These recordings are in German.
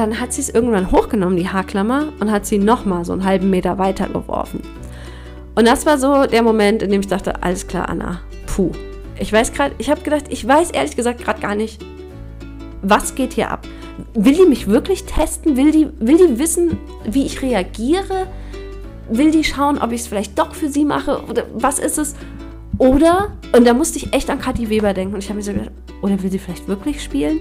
dann hat sie es irgendwann hochgenommen, die Haarklammer, und hat sie nochmal so einen halben Meter weiter geworfen. Und das war so der Moment, in dem ich dachte, alles klar, Anna, puh. Ich weiß gerade, ich habe gedacht, ich weiß ehrlich gesagt gerade gar nicht, was geht hier ab. Will die mich wirklich testen? Will die, will die wissen, wie ich reagiere? Will die schauen, ob ich es vielleicht doch für sie mache? Oder was ist es? Oder, und da musste ich echt an Kathi Weber denken und ich habe mir so gedacht, oder will sie vielleicht wirklich spielen?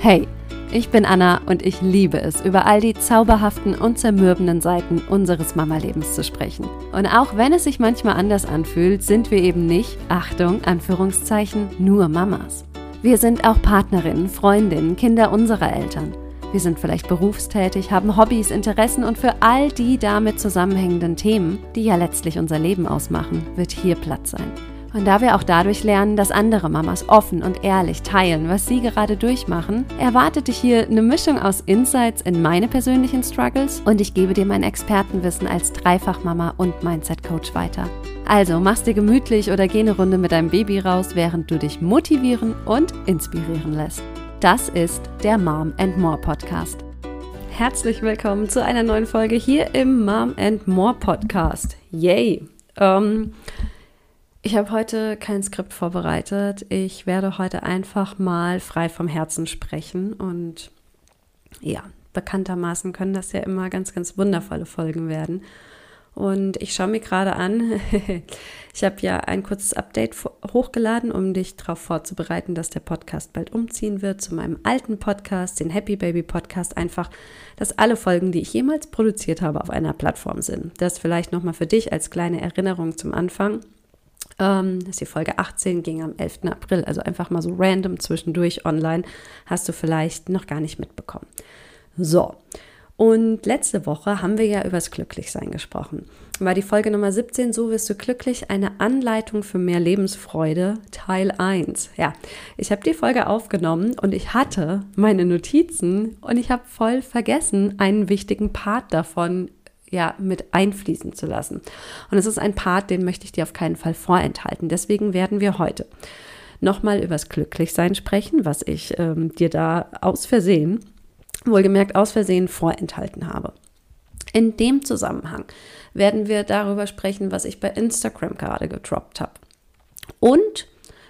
Hey, ich bin Anna und ich liebe es, über all die zauberhaften und zermürbenden Seiten unseres Mama-Lebens zu sprechen. Und auch wenn es sich manchmal anders anfühlt, sind wir eben nicht, Achtung, Anführungszeichen, nur Mamas. Wir sind auch Partnerinnen, Freundinnen, Kinder unserer Eltern. Wir sind vielleicht berufstätig, haben Hobbys, Interessen und für all die damit zusammenhängenden Themen, die ja letztlich unser Leben ausmachen, wird hier Platz sein. Und da wir auch dadurch lernen, dass andere Mamas offen und ehrlich teilen, was sie gerade durchmachen, erwartet dich hier eine Mischung aus Insights in meine persönlichen Struggles und ich gebe dir mein Expertenwissen als Dreifachmama und Mindset-Coach weiter. Also mach's dir gemütlich oder geh eine Runde mit deinem Baby raus, während du dich motivieren und inspirieren lässt. Das ist der Mom and More Podcast. Herzlich willkommen zu einer neuen Folge hier im Mom and More Podcast. Yay! Ähm, ich habe heute kein Skript vorbereitet. Ich werde heute einfach mal frei vom Herzen sprechen und ja, bekanntermaßen können das ja immer ganz, ganz wundervolle Folgen werden. Und ich schaue mir gerade an, ich habe ja ein kurzes Update hochgeladen, um dich darauf vorzubereiten, dass der Podcast bald umziehen wird zu meinem alten Podcast, den Happy Baby Podcast. Einfach, dass alle Folgen, die ich jemals produziert habe, auf einer Plattform sind. Das vielleicht nochmal für dich als kleine Erinnerung zum Anfang. Ähm, das ist die Folge 18, ging am 11. April, also einfach mal so random zwischendurch online, hast du vielleicht noch gar nicht mitbekommen. So, und letzte Woche haben wir ja übers Glücklichsein gesprochen. War die Folge Nummer 17, so wirst du glücklich, eine Anleitung für mehr Lebensfreude, Teil 1. Ja, ich habe die Folge aufgenommen und ich hatte meine Notizen und ich habe voll vergessen, einen wichtigen Part davon ja, mit einfließen zu lassen. Und es ist ein Part, den möchte ich dir auf keinen Fall vorenthalten. Deswegen werden wir heute nochmal übers Glücklichsein sprechen, was ich ähm, dir da aus Versehen wohlgemerkt aus Versehen vorenthalten habe. In dem Zusammenhang werden wir darüber sprechen, was ich bei Instagram gerade gedroppt habe. Und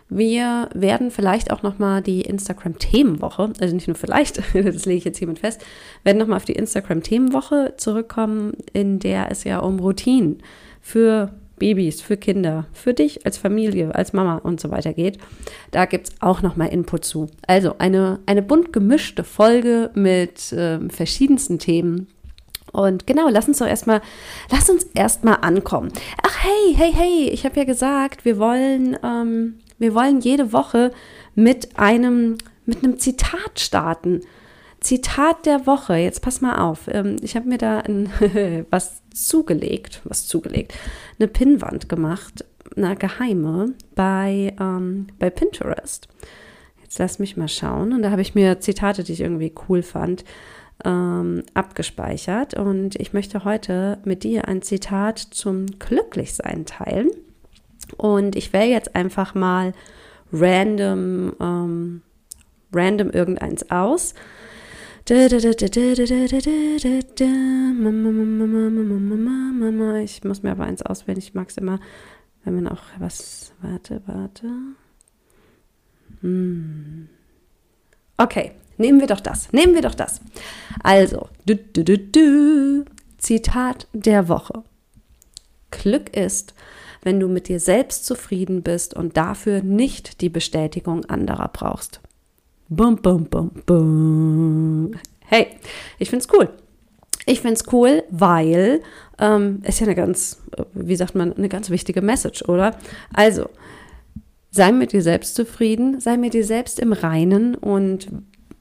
wir werden vielleicht auch nochmal die Instagram-Themenwoche, also nicht nur vielleicht, das lege ich jetzt hiermit fest, werden nochmal auf die Instagram-Themenwoche zurückkommen, in der es ja um Routinen für Babys, für Kinder, für dich als Familie, als Mama und so weiter geht. Da gibt es auch nochmal Input zu. Also eine, eine bunt gemischte Folge mit äh, verschiedensten Themen. Und genau, lass uns doch erstmal, lass uns erstmal ankommen. Ach hey, hey, hey, ich habe ja gesagt, wir wollen, ähm, wir wollen jede Woche mit einem, mit einem Zitat starten. Zitat der Woche. Jetzt pass mal auf. Ähm, ich habe mir da ein, was zugelegt, was zugelegt, eine Pinnwand gemacht, eine geheime bei, ähm, bei Pinterest. Jetzt lass mich mal schauen. Und da habe ich mir Zitate, die ich irgendwie cool fand, ähm, abgespeichert. Und ich möchte heute mit dir ein Zitat zum Glücklichsein teilen. Und ich wähle jetzt einfach mal random, ähm, random irgendeins aus. Ich muss mir aber eins auswählen. Ich mag es immer, wenn man auch was. Warte, warte. Hm. Okay, nehmen wir doch das. Nehmen wir doch das. Also. Zitat der Woche. Glück ist, wenn du mit dir selbst zufrieden bist und dafür nicht die Bestätigung anderer brauchst. Bum, bum, bum, bum. Hey, ich find's cool. Ich find's cool, weil ähm, ist ja eine ganz, wie sagt man, eine ganz wichtige Message, oder? Also, sei mit dir selbst zufrieden, sei mit dir selbst im Reinen und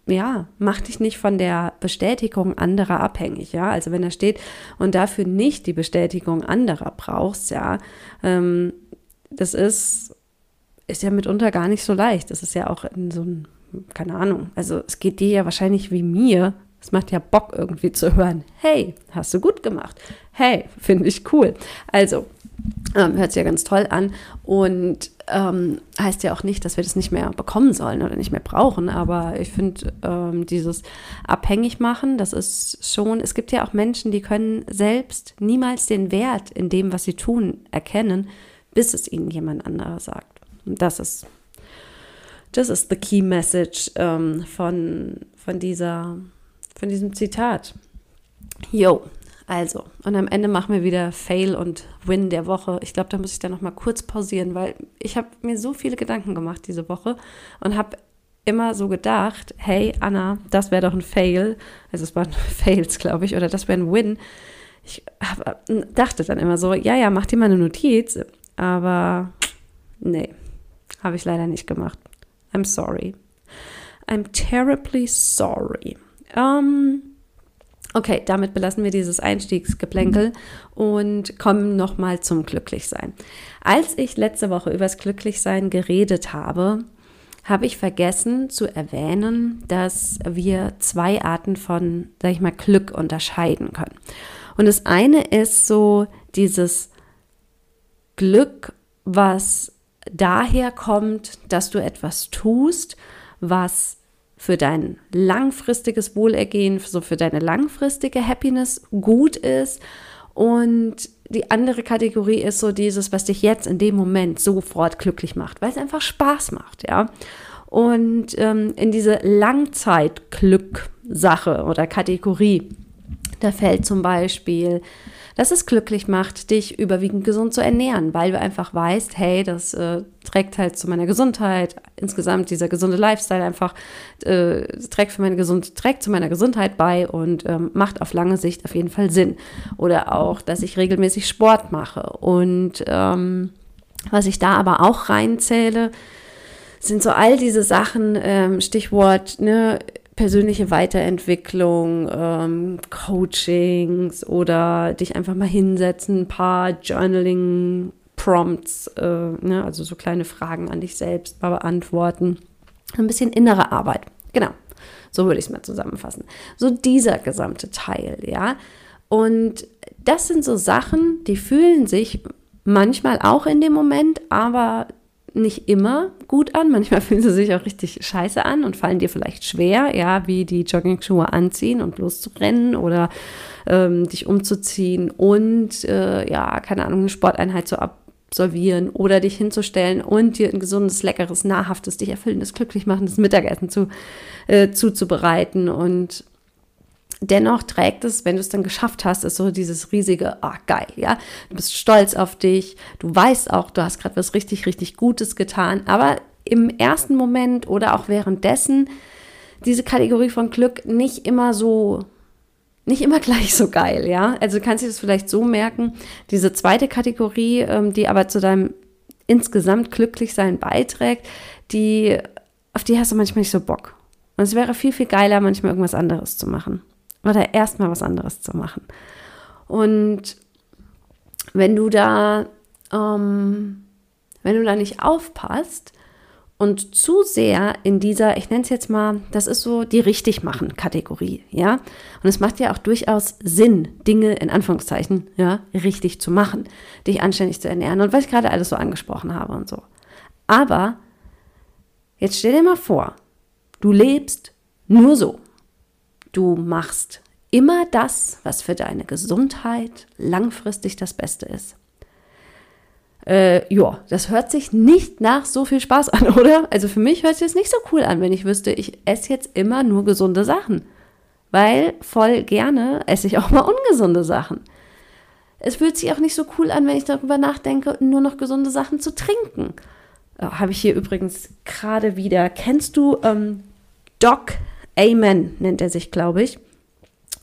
ja, mach dich nicht von der Bestätigung anderer abhängig, ja. Also wenn da steht und dafür nicht die Bestätigung anderer brauchst, ja, ähm, das ist, ist ja mitunter gar nicht so leicht. Das ist ja auch in so einem keine Ahnung, also es geht dir ja wahrscheinlich wie mir Es macht ja Bock irgendwie zu hören. Hey, hast du gut gemacht. Hey, finde ich cool. Also, ähm, hört sich ja ganz toll an und ähm, heißt ja auch nicht, dass wir das nicht mehr bekommen sollen oder nicht mehr brauchen. Aber ich finde, ähm, dieses abhängig machen, das ist schon, es gibt ja auch Menschen, die können selbst niemals den Wert in dem, was sie tun, erkennen, bis es ihnen jemand anderer sagt. Und das ist, das ist the key message ähm, von, von, dieser, von diesem Zitat. Yo, also, und am Ende machen wir wieder Fail und Win der Woche. Ich glaube, da muss ich dann noch mal kurz pausieren, weil ich habe mir so viele Gedanken gemacht diese Woche und habe immer so gedacht, hey Anna, das wäre doch ein Fail. Also es waren Fails, glaube ich, oder das wäre ein Win. Ich hab, dachte dann immer so, ja, ja, mach dir mal eine Notiz. Aber nee, habe ich leider nicht gemacht. I'm sorry. I'm terribly sorry. Um, Okay, damit belassen wir dieses Einstiegsgeplänkel und kommen nochmal zum Glücklichsein. Als ich letzte Woche über das Glücklichsein geredet habe, habe ich vergessen zu erwähnen, dass wir zwei Arten von, sag ich mal, Glück unterscheiden können. Und das eine ist so dieses Glück, was daher kommt, dass du etwas tust, was für dein langfristiges Wohlergehen, so für deine langfristige Happiness gut ist. Und die andere Kategorie ist so dieses, was dich jetzt in dem Moment sofort glücklich macht, weil es einfach Spaß macht, ja. Und ähm, in diese Langzeitglück-Sache oder Kategorie, da fällt zum Beispiel dass es glücklich macht, dich überwiegend gesund zu ernähren, weil du einfach weißt, hey, das äh, trägt halt zu meiner Gesundheit, insgesamt dieser gesunde Lifestyle einfach äh, trägt, für meine Gesund trägt zu meiner Gesundheit bei und ähm, macht auf lange Sicht auf jeden Fall Sinn. Oder auch, dass ich regelmäßig Sport mache und ähm, was ich da aber auch reinzähle, sind so all diese Sachen, ähm, Stichwort, ne, persönliche Weiterentwicklung, ähm, Coachings oder dich einfach mal hinsetzen, ein paar Journaling Prompts, äh, ne, also so kleine Fragen an dich selbst beantworten. Ein bisschen innere Arbeit. Genau. So würde ich es mal zusammenfassen. So dieser gesamte Teil, ja. Und das sind so Sachen, die fühlen sich manchmal auch in dem Moment, aber nicht immer gut an. Manchmal fühlen sie sich auch richtig scheiße an und fallen dir vielleicht schwer, ja, wie die Jogging-Schuhe anziehen und loszurennen oder ähm, dich umzuziehen und äh, ja, keine Ahnung, eine Sporteinheit zu absolvieren oder dich hinzustellen und dir ein gesundes, leckeres, nahrhaftes, dich erfüllendes, glücklich machendes Mittagessen zu, äh, zuzubereiten und dennoch trägt es, wenn du es dann geschafft hast, ist so dieses riesige, ah, oh, geil, ja. Du bist stolz auf dich, du weißt auch, du hast gerade was richtig, richtig Gutes getan, aber im ersten Moment oder auch währenddessen diese Kategorie von Glück nicht immer so, nicht immer gleich so geil, ja. Also du kannst dir das vielleicht so merken, diese zweite Kategorie, ähm, die aber zu deinem insgesamt Glücklichsein beiträgt, die, auf die hast du manchmal nicht so Bock. Und es wäre viel, viel geiler, manchmal irgendwas anderes zu machen oder erstmal was anderes zu machen. Und wenn du da, ähm, wenn du da nicht aufpasst und zu sehr in dieser, ich nenne es jetzt mal, das ist so die Richtigmachen-Kategorie, ja. Und es macht ja auch durchaus Sinn, Dinge in Anführungszeichen, ja, richtig zu machen, dich anständig zu ernähren und was ich gerade alles so angesprochen habe und so. Aber jetzt stell dir mal vor, du lebst nur so. Du machst immer das, was für deine Gesundheit langfristig das Beste ist. Äh, ja, das hört sich nicht nach so viel Spaß an, oder? Also für mich hört sich das nicht so cool an, wenn ich wüsste, ich esse jetzt immer nur gesunde Sachen. Weil voll gerne esse ich auch mal ungesunde Sachen. Es fühlt sich auch nicht so cool an, wenn ich darüber nachdenke, nur noch gesunde Sachen zu trinken. Oh, Habe ich hier übrigens gerade wieder. Kennst du ähm, Doc Amen, nennt er sich, glaube ich.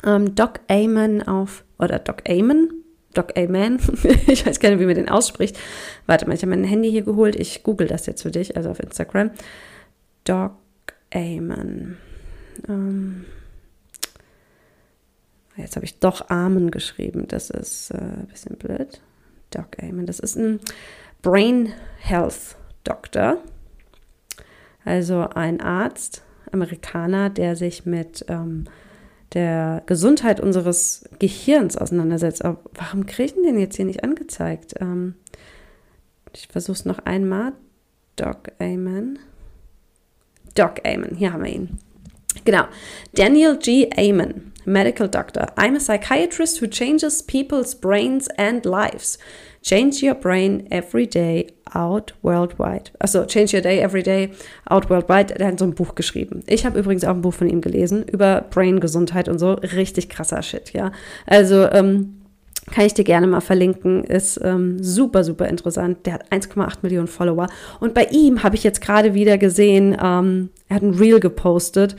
Ähm, Doc Amen auf, oder Doc Amen, Doc Amen, ich weiß gar nicht, wie man den ausspricht. Warte mal, ich habe mein Handy hier geholt, ich google das jetzt für dich, also auf Instagram. Doc Amen. Ähm, jetzt habe ich doch Amen geschrieben, das ist äh, ein bisschen blöd. Doc Amen, das ist ein Brain Health Doctor, also ein Arzt, Amerikaner, der sich mit ähm, der Gesundheit unseres Gehirns auseinandersetzt. Aber warum kriegen den jetzt hier nicht angezeigt? Ähm, ich versuche es noch einmal. Doc Amen. Doc Amen, hier haben wir ihn. Genau. Daniel G. Amen, Medical Doctor. I'm a psychiatrist who changes people's brains and lives. Change your brain every day out worldwide. Also Change Your Day Every Day out worldwide. Der hat so ein Buch geschrieben. Ich habe übrigens auch ein Buch von ihm gelesen über Brain-Gesundheit und so. Richtig krasser Shit, ja. Also ähm, kann ich dir gerne mal verlinken. Ist ähm, super, super interessant. Der hat 1,8 Millionen Follower. Und bei ihm habe ich jetzt gerade wieder gesehen, ähm, er hat ein Reel gepostet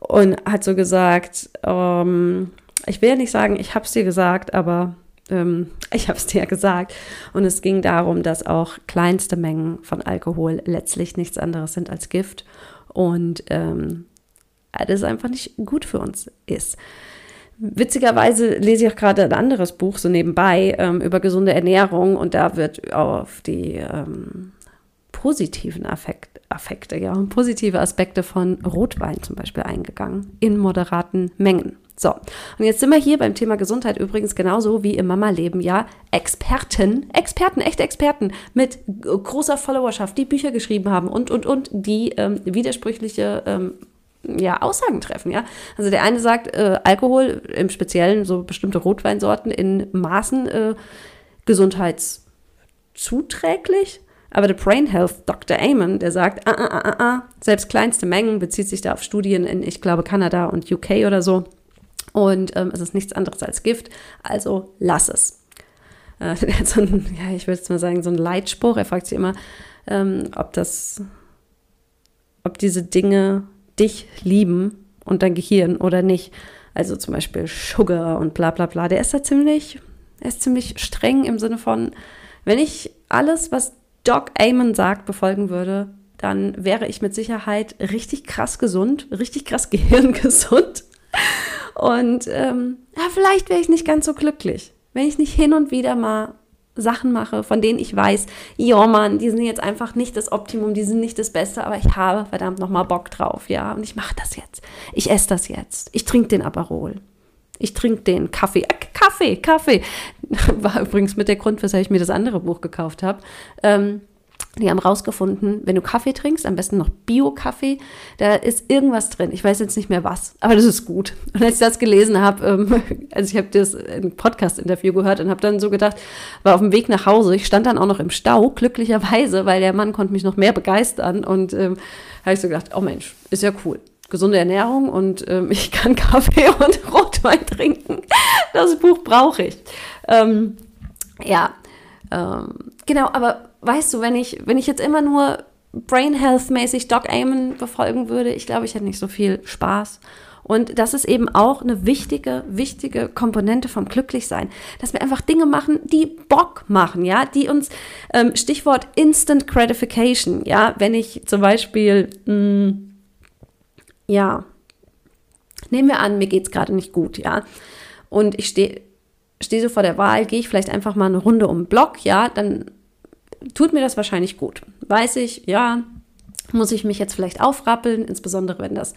und hat so gesagt, ähm, ich will ja nicht sagen, ich habe es dir gesagt, aber ähm, ich habe es dir ja gesagt. Und es ging darum, dass auch kleinste Mengen von Alkohol letztlich nichts anderes sind als Gift und ähm, das einfach nicht gut für uns ist. Witzigerweise lese ich auch gerade ein anderes Buch so nebenbei ähm, über gesunde Ernährung und da wird auf die ähm, positiven Affekt, Affekte, ja, positive Aspekte von Rotwein zum Beispiel eingegangen in moderaten Mengen. So, und jetzt sind wir hier beim Thema Gesundheit übrigens genauso wie im Mama-Leben, ja. Experten, Experten, echte Experten mit großer Followerschaft, die Bücher geschrieben haben und, und, und, die ähm, widersprüchliche ähm, ja, Aussagen treffen, ja. Also der eine sagt, äh, Alkohol, im Speziellen so bestimmte Rotweinsorten in Maßen äh, gesundheitszuträglich. Aber der Brain Health Dr. Amon, der sagt, ah, ah, ah, ah, ah, selbst kleinste Mengen bezieht sich da auf Studien in, ich glaube, Kanada und UK oder so. Und ähm, es ist nichts anderes als Gift, also lass es. Äh, so ein, ja, ich würde jetzt mal sagen, so ein Leitspruch. Er fragt sich immer, ähm, ob das, ob diese Dinge dich lieben und dein Gehirn oder nicht. Also zum Beispiel Sugar und bla bla bla. Der ist da ziemlich, er ist ziemlich streng im Sinne von, wenn ich alles, was Doc Amon sagt, befolgen würde, dann wäre ich mit Sicherheit richtig krass gesund, richtig krass gehirngesund. Und ähm, ja, vielleicht wäre ich nicht ganz so glücklich, wenn ich nicht hin und wieder mal Sachen mache, von denen ich weiß, ja Mann, die sind jetzt einfach nicht das Optimum, die sind nicht das Beste, aber ich habe verdammt nochmal Bock drauf, ja, und ich mache das jetzt. Ich esse das jetzt. Ich trinke den Aperol. Ich trinke den Kaffee. Äh, Kaffee, Kaffee. War übrigens mit der Grund, weshalb ich mir das andere Buch gekauft habe. Ähm, die haben rausgefunden, wenn du Kaffee trinkst, am besten noch Bio-Kaffee, da ist irgendwas drin. Ich weiß jetzt nicht mehr was, aber das ist gut. Und als ich das gelesen habe, ähm, also ich habe das im Podcast-Interview gehört und habe dann so gedacht, war auf dem Weg nach Hause. Ich stand dann auch noch im Stau, glücklicherweise, weil der Mann konnte mich noch mehr begeistern. Und ähm, habe ich so gedacht, oh Mensch, ist ja cool. Gesunde Ernährung und ähm, ich kann Kaffee und Rotwein trinken. Das Buch brauche ich. Ähm, ja, ähm, genau, aber weißt du, wenn ich, wenn ich jetzt immer nur Brain Health mäßig Doc Amon befolgen würde, ich glaube, ich hätte nicht so viel Spaß. Und das ist eben auch eine wichtige, wichtige Komponente vom Glücklichsein, dass wir einfach Dinge machen, die Bock machen, ja, die uns, ähm, Stichwort Instant Gratification, ja, wenn ich zum Beispiel, mh, mm, ja, nehmen wir an, mir geht es gerade nicht gut, ja, und ich stehe stehe so vor der Wahl, gehe ich vielleicht einfach mal eine Runde um den Block, ja, dann tut mir das wahrscheinlich gut. Weiß ich, ja, muss ich mich jetzt vielleicht aufrappeln, insbesondere wenn das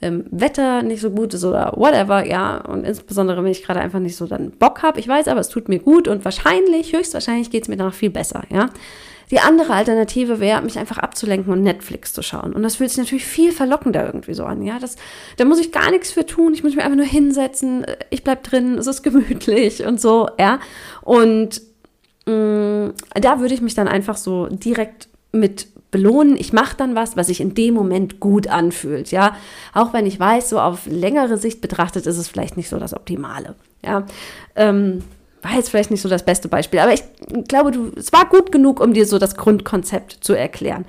ähm, Wetter nicht so gut ist oder whatever, ja, und insbesondere wenn ich gerade einfach nicht so dann Bock habe. Ich weiß aber, es tut mir gut und wahrscheinlich, höchstwahrscheinlich geht es mir danach viel besser, ja. Die andere Alternative wäre, mich einfach abzulenken und Netflix zu schauen. Und das fühlt sich natürlich viel verlockender irgendwie so an. Ja, das, da muss ich gar nichts für tun. Ich muss mich einfach nur hinsetzen. Ich bleib drin. Es ist gemütlich und so. Ja, und da würde ich mich dann einfach so direkt mit belohnen. Ich mache dann was, was sich in dem Moment gut anfühlt. Ja, auch wenn ich weiß, so auf längere Sicht betrachtet ist es vielleicht nicht so das Optimale. Ja, ähm, war jetzt vielleicht nicht so das beste Beispiel, aber ich glaube, du, es war gut genug, um dir so das Grundkonzept zu erklären.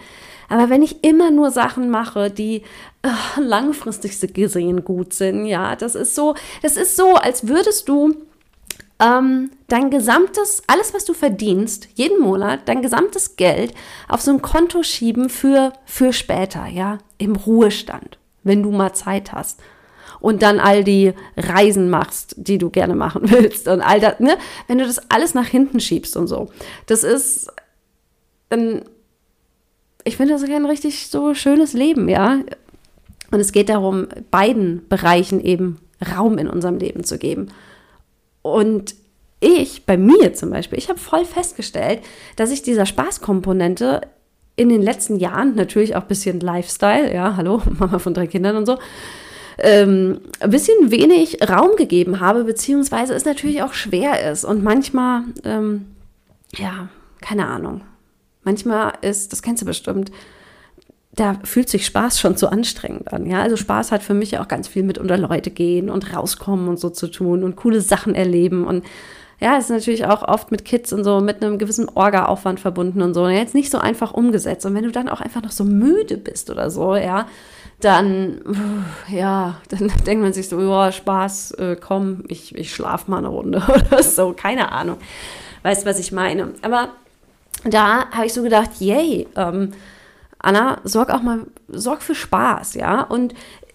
Aber wenn ich immer nur Sachen mache, die äh, langfristig gesehen gut sind, ja, das ist so, das ist so, als würdest du ähm, dein gesamtes, alles, was du verdienst, jeden Monat, dein gesamtes Geld auf so ein Konto schieben für, für später, ja, im Ruhestand, wenn du mal Zeit hast. Und dann all die Reisen machst, die du gerne machen willst und all das, ne? Wenn du das alles nach hinten schiebst und so. Das ist, ähm, ich finde das ein richtig so schönes Leben, ja. Und es geht darum, beiden Bereichen eben Raum in unserem Leben zu geben. Und ich, bei mir zum Beispiel, ich habe voll festgestellt, dass ich dieser Spaßkomponente in den letzten Jahren, natürlich auch ein bisschen Lifestyle, ja, hallo, Mama von drei Kindern und so, ähm, ein bisschen wenig Raum gegeben habe, beziehungsweise es natürlich auch schwer ist. Und manchmal, ähm, ja, keine Ahnung, manchmal ist, das kennst du bestimmt, da fühlt sich Spaß schon zu anstrengend an. Ja, also Spaß hat für mich auch ganz viel mit unter Leute gehen und rauskommen und so zu tun und coole Sachen erleben und ja, ist natürlich auch oft mit Kids und so mit einem gewissen Orga-Aufwand verbunden und so. Und jetzt nicht so einfach umgesetzt. Und wenn du dann auch einfach noch so müde bist oder so, ja, dann, ja, dann denkt man sich so, ja, Spaß, äh, komm, ich, ich schlafe mal eine Runde oder so, keine Ahnung. Weißt, was ich meine. Aber da habe ich so gedacht, yay, ähm, Anna, sorg auch mal, sorg für Spaß, ja. Und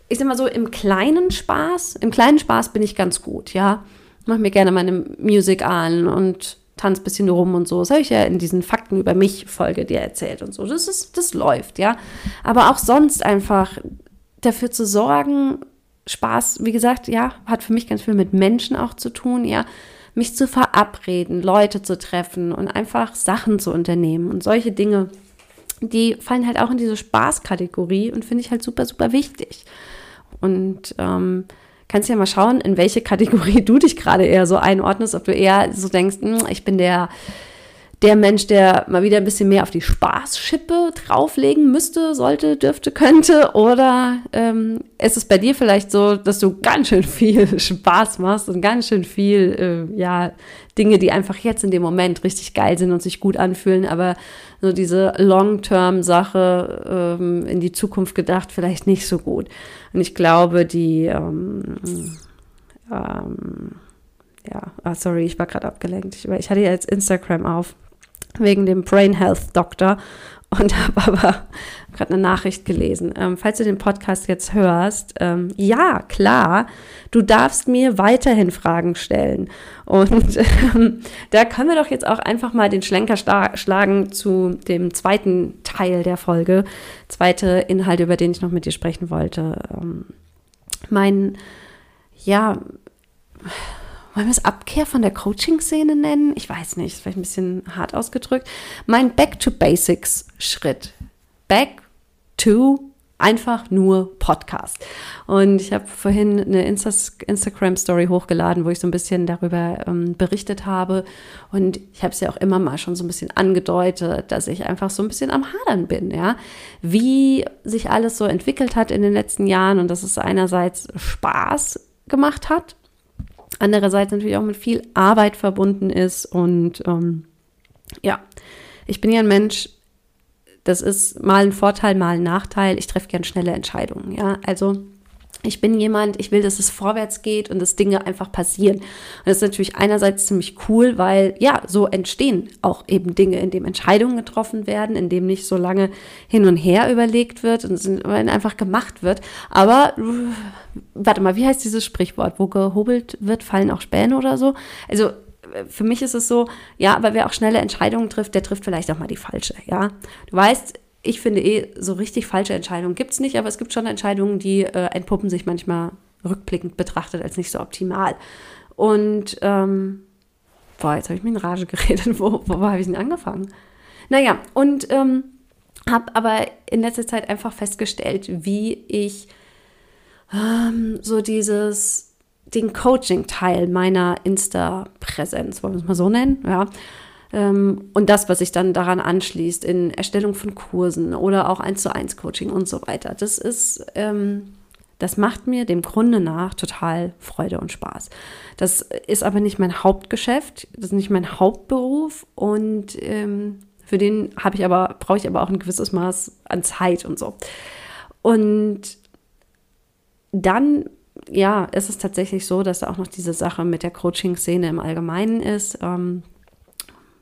ich sag mal so, im kleinen Spaß, im kleinen Spaß bin ich ganz gut, ja. Mach mir gerne meine Musik an und tanz ein bisschen rum und so. Das habe ich ja in diesen Fakten über mich Folge dir erzählt und so. Das ist, das läuft, ja. Aber auch sonst einfach dafür zu sorgen, Spaß, wie gesagt, ja, hat für mich ganz viel mit Menschen auch zu tun, ja. Mich zu verabreden, Leute zu treffen und einfach Sachen zu unternehmen und solche Dinge die fallen halt auch in diese Spaßkategorie und finde ich halt super, super wichtig. Und ähm, kannst ja mal schauen, in welche Kategorie du dich gerade eher so einordnest, ob du eher so denkst, hm, ich bin der der Mensch, der mal wieder ein bisschen mehr auf die Spaßschippe drauflegen müsste, sollte, dürfte, könnte? Oder ähm, ist es bei dir vielleicht so, dass du ganz schön viel Spaß machst und ganz schön viel, äh, ja, Dinge, die einfach jetzt in dem Moment richtig geil sind und sich gut anfühlen, aber so diese Long-Term-Sache ähm, in die Zukunft gedacht, vielleicht nicht so gut. Und ich glaube, die, ähm, ähm, ja, ah, sorry, ich war gerade abgelenkt. Ich, ich hatte ja jetzt Instagram auf wegen dem Brain Health Doktor und habe aber gerade eine Nachricht gelesen. Ähm, falls du den Podcast jetzt hörst, ähm, ja, klar, du darfst mir weiterhin Fragen stellen. Und ähm, da können wir doch jetzt auch einfach mal den Schlenker schlagen zu dem zweiten Teil der Folge. Zweite Inhalt, über den ich noch mit dir sprechen wollte. Ähm, mein, ja, wollen wir es Abkehr von der Coaching-Szene nennen? Ich weiß nicht, vielleicht ein bisschen hart ausgedrückt. Mein Back to Basics-Schritt. Back to einfach nur Podcast. Und ich habe vorhin eine Insta Instagram-Story hochgeladen, wo ich so ein bisschen darüber ähm, berichtet habe. Und ich habe es ja auch immer mal schon so ein bisschen angedeutet, dass ich einfach so ein bisschen am Hadern bin, ja. Wie sich alles so entwickelt hat in den letzten Jahren und dass es einerseits Spaß gemacht hat, andererseits natürlich auch mit viel Arbeit verbunden ist. Und ähm, ja, ich bin ja ein Mensch, das ist mal ein Vorteil, mal ein Nachteil. Ich treffe gern schnelle Entscheidungen. Ja, also ich bin jemand, ich will, dass es vorwärts geht und dass Dinge einfach passieren. Und das ist natürlich einerseits ziemlich cool, weil ja, so entstehen auch eben Dinge, in dem Entscheidungen getroffen werden, in dem nicht so lange hin und her überlegt wird und einfach gemacht wird. Aber warte mal, wie heißt dieses Sprichwort? Wo gehobelt wird, fallen auch Späne oder so? Also für mich ist es so, ja, aber wer auch schnelle Entscheidungen trifft, der trifft vielleicht auch mal die falsche, ja. Du weißt, ich finde eh, so richtig falsche Entscheidungen gibt es nicht, aber es gibt schon Entscheidungen, die äh, entpuppen sich manchmal rückblickend betrachtet als nicht so optimal. Und, ähm, boah, jetzt habe ich mir in Rage geredet. Wo, wo, wo habe ich denn angefangen? Naja, und ähm, habe aber in letzter Zeit einfach festgestellt, wie ich ähm, so dieses, den Coaching-Teil meiner Insta-Präsenz, wollen wir es mal so nennen, ja, ähm, und das, was sich dann daran anschließt in Erstellung von Kursen oder auch eins zu eins Coaching und so weiter. Das ist, ähm, das macht mir dem Grunde nach total Freude und Spaß. Das ist aber nicht mein Hauptgeschäft, das ist nicht mein Hauptberuf und ähm, für den habe ich aber, brauche ich aber auch ein gewisses Maß an Zeit und so. Und dann ja, ist es tatsächlich so, dass da auch noch diese Sache mit der Coaching-Szene im Allgemeinen ist. Ähm,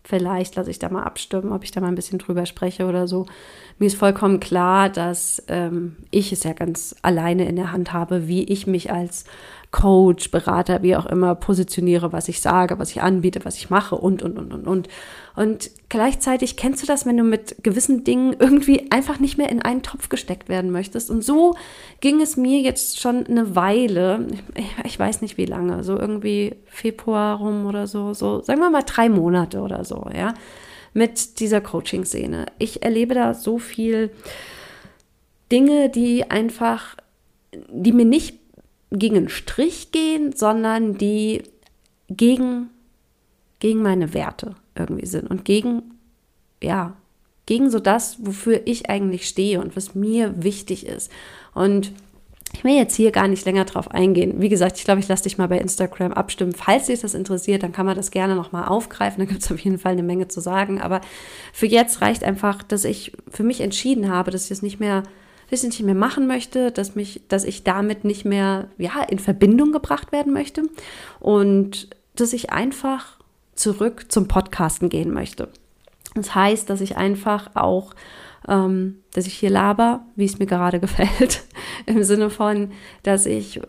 Vielleicht lasse ich da mal abstimmen, ob ich da mal ein bisschen drüber spreche oder so. Mir ist vollkommen klar, dass ähm, ich es ja ganz alleine in der Hand habe, wie ich mich als Coach, Berater, wie auch immer, positioniere, was ich sage, was ich anbiete, was ich mache und, und, und, und, und. Und gleichzeitig kennst du das, wenn du mit gewissen Dingen irgendwie einfach nicht mehr in einen Topf gesteckt werden möchtest. Und so ging es mir jetzt schon eine Weile, ich, weiß nicht wie lange, so irgendwie Februar rum oder so, so sagen wir mal drei Monate oder so, ja, mit dieser Coaching-Szene. Ich erlebe da so viel Dinge, die einfach, die mir nicht gegen einen Strich gehen, sondern die gegen, gegen meine Werte irgendwie sind und gegen, ja, gegen so das, wofür ich eigentlich stehe und was mir wichtig ist. Und ich will jetzt hier gar nicht länger drauf eingehen. Wie gesagt, ich glaube, ich lasse dich mal bei Instagram abstimmen. Falls dich das interessiert, dann kann man das gerne nochmal aufgreifen. Da gibt es auf jeden Fall eine Menge zu sagen. Aber für jetzt reicht einfach, dass ich für mich entschieden habe, dass ich es nicht mehr, dass ich nicht mehr machen möchte, dass mich, dass ich damit nicht mehr, ja, in Verbindung gebracht werden möchte. Und dass ich einfach zurück zum Podcasten gehen möchte. Das heißt, dass ich einfach auch, ähm, dass ich hier laber, wie es mir gerade gefällt, im Sinne von, dass ich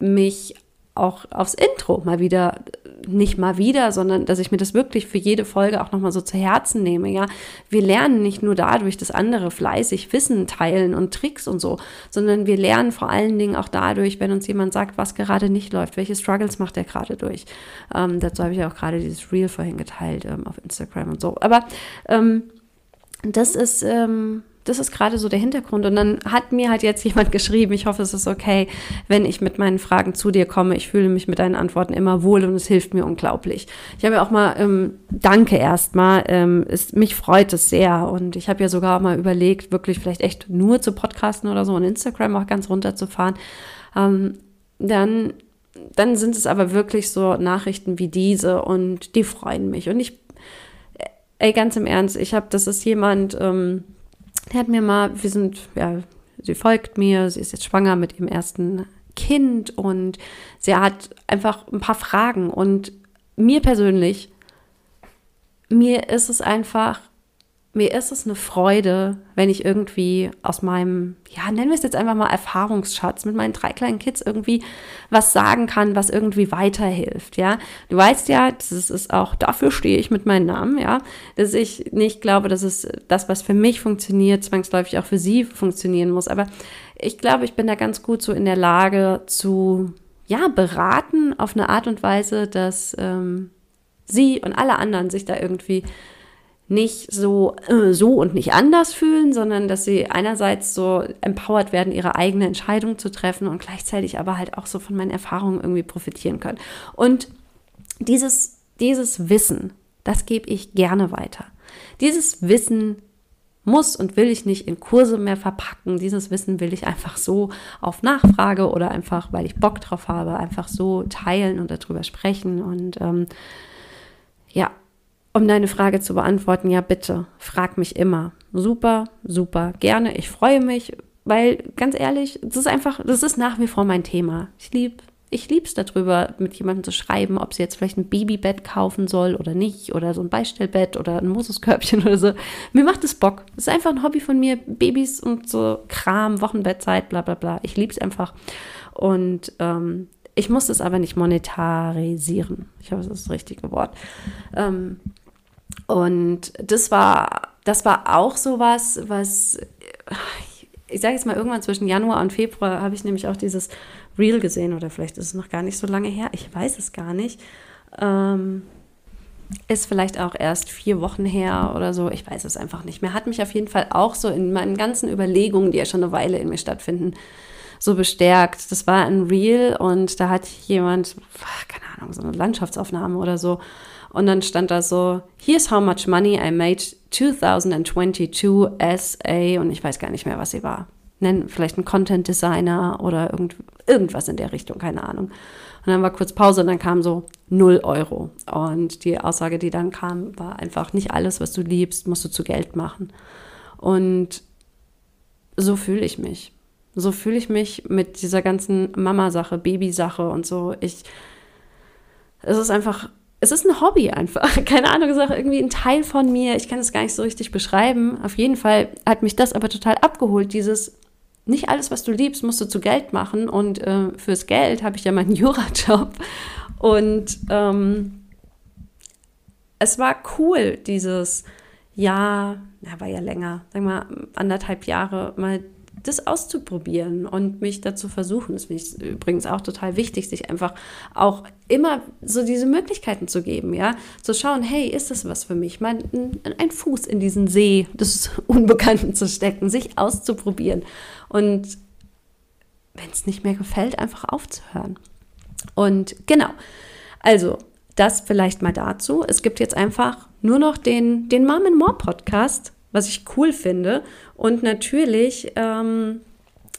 mich auch aufs Intro mal wieder, nicht mal wieder, sondern dass ich mir das wirklich für jede Folge auch nochmal so zu Herzen nehme. Ja, wir lernen nicht nur dadurch, dass andere fleißig Wissen teilen und Tricks und so, sondern wir lernen vor allen Dingen auch dadurch, wenn uns jemand sagt, was gerade nicht läuft, welche Struggles macht er gerade durch. Ähm, dazu habe ich auch gerade dieses Reel vorhin geteilt ähm, auf Instagram und so. Aber ähm, das ist, ähm, das ist gerade so der Hintergrund. Und dann hat mir halt jetzt jemand geschrieben, ich hoffe, es ist okay, wenn ich mit meinen Fragen zu dir komme. Ich fühle mich mit deinen Antworten immer wohl und es hilft mir unglaublich. Ich habe ja auch mal, ähm, danke erstmal, ähm, mich freut es sehr. Und ich habe ja sogar mal überlegt, wirklich vielleicht echt nur zu podcasten oder so und Instagram auch ganz runterzufahren. Ähm, dann, dann sind es aber wirklich so Nachrichten wie diese und die freuen mich. Und ich, ey, ganz im Ernst, ich habe, das ist jemand, ähm, der hat mir mal, wir sind, ja, sie folgt mir, sie ist jetzt schwanger mit ihrem ersten Kind und sie hat einfach ein paar Fragen und mir persönlich, mir ist es einfach mir ist es eine Freude, wenn ich irgendwie aus meinem, ja, nennen wir es jetzt einfach mal Erfahrungsschatz mit meinen drei kleinen Kids irgendwie was sagen kann, was irgendwie weiterhilft, ja. Du weißt ja, das ist auch, dafür stehe ich mit meinem Namen, ja, dass ich nicht glaube, dass es das, was für mich funktioniert, zwangsläufig auch für sie funktionieren muss. Aber ich glaube, ich bin da ganz gut so in der Lage zu, ja, beraten auf eine Art und Weise, dass ähm, sie und alle anderen sich da irgendwie nicht so, äh, so und nicht anders fühlen, sondern dass sie einerseits so empowered werden, ihre eigene Entscheidung zu treffen und gleichzeitig aber halt auch so von meinen Erfahrungen irgendwie profitieren können. Und dieses, dieses Wissen, das gebe ich gerne weiter. Dieses Wissen muss und will ich nicht in Kurse mehr verpacken. Dieses Wissen will ich einfach so auf Nachfrage oder einfach, weil ich Bock drauf habe, einfach so teilen und darüber sprechen. Und ähm, ja, um deine Frage zu beantworten, ja bitte, frag mich immer. Super, super, gerne. Ich freue mich, weil ganz ehrlich, das ist einfach, das ist nach wie vor mein Thema. Ich liebe ich lieb's darüber, mit jemandem zu schreiben, ob sie jetzt vielleicht ein Babybett kaufen soll oder nicht oder so ein Beistellbett oder ein Moseskörbchen oder so. Mir macht es Bock. Das ist einfach ein Hobby von mir. Babys und so Kram, Wochenbettzeit, bla bla bla. Ich lieb's einfach. Und ähm, ich muss es aber nicht monetarisieren. Ich hoffe, das ist das richtige Wort. Ähm, und das war, das war auch sowas, was, ich sage jetzt mal, irgendwann zwischen Januar und Februar habe ich nämlich auch dieses Reel gesehen oder vielleicht ist es noch gar nicht so lange her, ich weiß es gar nicht. Ähm, ist vielleicht auch erst vier Wochen her oder so, ich weiß es einfach nicht mehr. Hat mich auf jeden Fall auch so in meinen ganzen Überlegungen, die ja schon eine Weile in mir stattfinden, so bestärkt. Das war ein Reel und da hat jemand, keine Ahnung, so eine Landschaftsaufnahme oder so und dann stand da so, here's how much money I made 2022 as a, und ich weiß gar nicht mehr, was sie war. Nennen vielleicht ein Content Designer oder irgend, irgendwas in der Richtung, keine Ahnung. Und dann war kurz Pause und dann kam so 0 Euro. Und die Aussage, die dann kam, war einfach, nicht alles, was du liebst, musst du zu Geld machen. Und so fühle ich mich. So fühle ich mich mit dieser ganzen Mama-Sache, Baby-Sache und so. Ich, es ist einfach es ist ein Hobby einfach. Keine Ahnung, es ist auch irgendwie ein Teil von mir. Ich kann es gar nicht so richtig beschreiben. Auf jeden Fall hat mich das aber total abgeholt, dieses, nicht alles, was du liebst, musst du zu Geld machen. Und äh, fürs Geld habe ich ja meinen Jurajob. Und ähm, es war cool, dieses Jahr, ja, war ja länger, sagen wir anderthalb Jahre, mal das auszuprobieren und mich dazu versuchen. Das finde ich übrigens auch total wichtig, sich einfach auch immer so diese Möglichkeiten zu geben, ja, zu schauen, hey, ist das was für mich? Mal einen Fuß in diesen See des Unbekannten zu stecken, sich auszuprobieren und wenn es nicht mehr gefällt, einfach aufzuhören. Und genau, also das vielleicht mal dazu. Es gibt jetzt einfach nur noch den, den Mom and More Podcast was ich cool finde. Und natürlich ähm,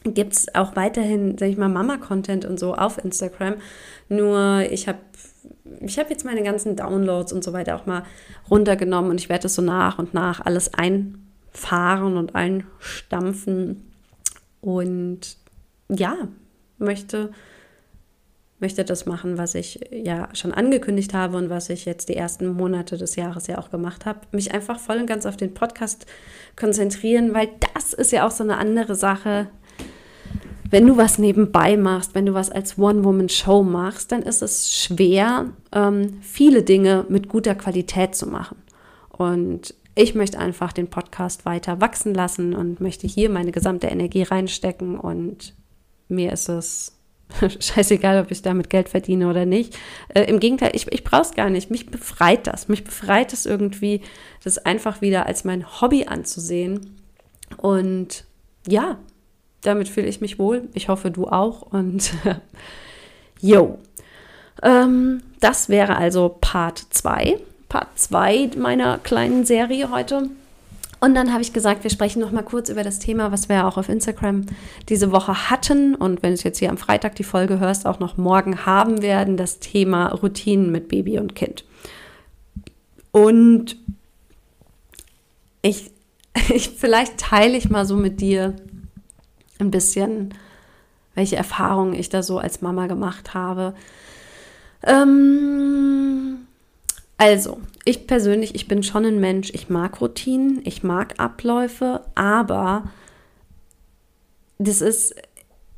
gibt es auch weiterhin, sag ich mal, Mama-Content und so auf Instagram. Nur ich habe ich habe jetzt meine ganzen Downloads und so weiter auch mal runtergenommen und ich werde das so nach und nach alles einfahren und einstampfen. Und ja, möchte möchte das machen, was ich ja schon angekündigt habe und was ich jetzt die ersten Monate des Jahres ja auch gemacht habe. Mich einfach voll und ganz auf den Podcast konzentrieren, weil das ist ja auch so eine andere Sache. Wenn du was nebenbei machst, wenn du was als One-Woman-Show machst, dann ist es schwer, ähm, viele Dinge mit guter Qualität zu machen. Und ich möchte einfach den Podcast weiter wachsen lassen und möchte hier meine gesamte Energie reinstecken. Und mir ist es scheißegal, ob ich damit Geld verdiene oder nicht. Äh, Im Gegenteil, ich, ich brauche es gar nicht. Mich befreit das. Mich befreit es irgendwie, das einfach wieder als mein Hobby anzusehen. Und ja, damit fühle ich mich wohl. Ich hoffe, du auch. Und yo. Ähm, das wäre also Part 2. Part 2 meiner kleinen Serie heute. Und dann habe ich gesagt, wir sprechen noch mal kurz über das Thema, was wir auch auf Instagram diese Woche hatten und wenn du jetzt hier am Freitag die Folge hörst, auch noch morgen haben werden, das Thema Routinen mit Baby und Kind. Und ich, ich vielleicht teile ich mal so mit dir ein bisschen, welche Erfahrungen ich da so als Mama gemacht habe. Ähm, also, ich persönlich, ich bin schon ein Mensch, ich mag Routinen, ich mag Abläufe, aber das ist,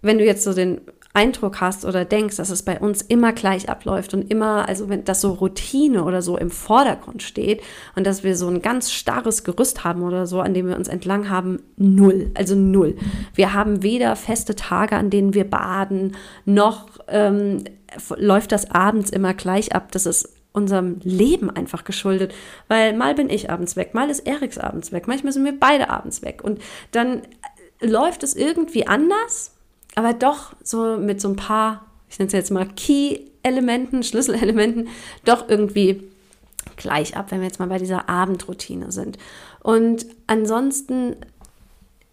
wenn du jetzt so den Eindruck hast oder denkst, dass es bei uns immer gleich abläuft und immer, also wenn das so Routine oder so im Vordergrund steht und dass wir so ein ganz starres Gerüst haben oder so, an dem wir uns entlang haben, null, also null. Wir haben weder feste Tage, an denen wir baden, noch ähm, läuft das abends immer gleich ab. Das ist unserem Leben einfach geschuldet. Weil mal bin ich abends weg, mal ist Eriks abends weg, manchmal sind wir beide abends weg. Und dann läuft es irgendwie anders, aber doch so mit so ein paar, ich nenne es jetzt mal Key-Elementen, Schlüsselelementen, doch irgendwie gleich ab, wenn wir jetzt mal bei dieser Abendroutine sind. Und ansonsten,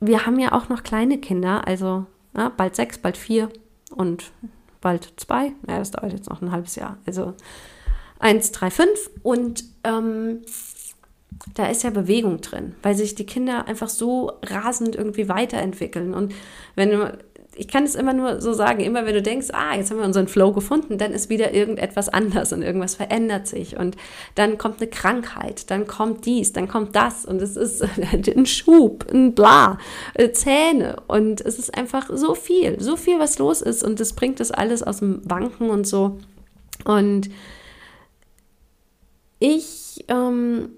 wir haben ja auch noch kleine Kinder, also ja, bald sechs, bald vier und bald zwei. Naja, das dauert jetzt noch ein halbes Jahr. Also 1, 3, 5 und ähm, da ist ja Bewegung drin, weil sich die Kinder einfach so rasend irgendwie weiterentwickeln. Und wenn du, ich kann es immer nur so sagen, immer wenn du denkst, ah, jetzt haben wir unseren Flow gefunden, dann ist wieder irgendetwas anders und irgendwas verändert sich. Und dann kommt eine Krankheit, dann kommt dies, dann kommt das und es ist ein Schub, ein Bla, äh, Zähne. Und es ist einfach so viel, so viel, was los ist. Und das bringt das alles aus dem Wanken und so. Und ich, ähm,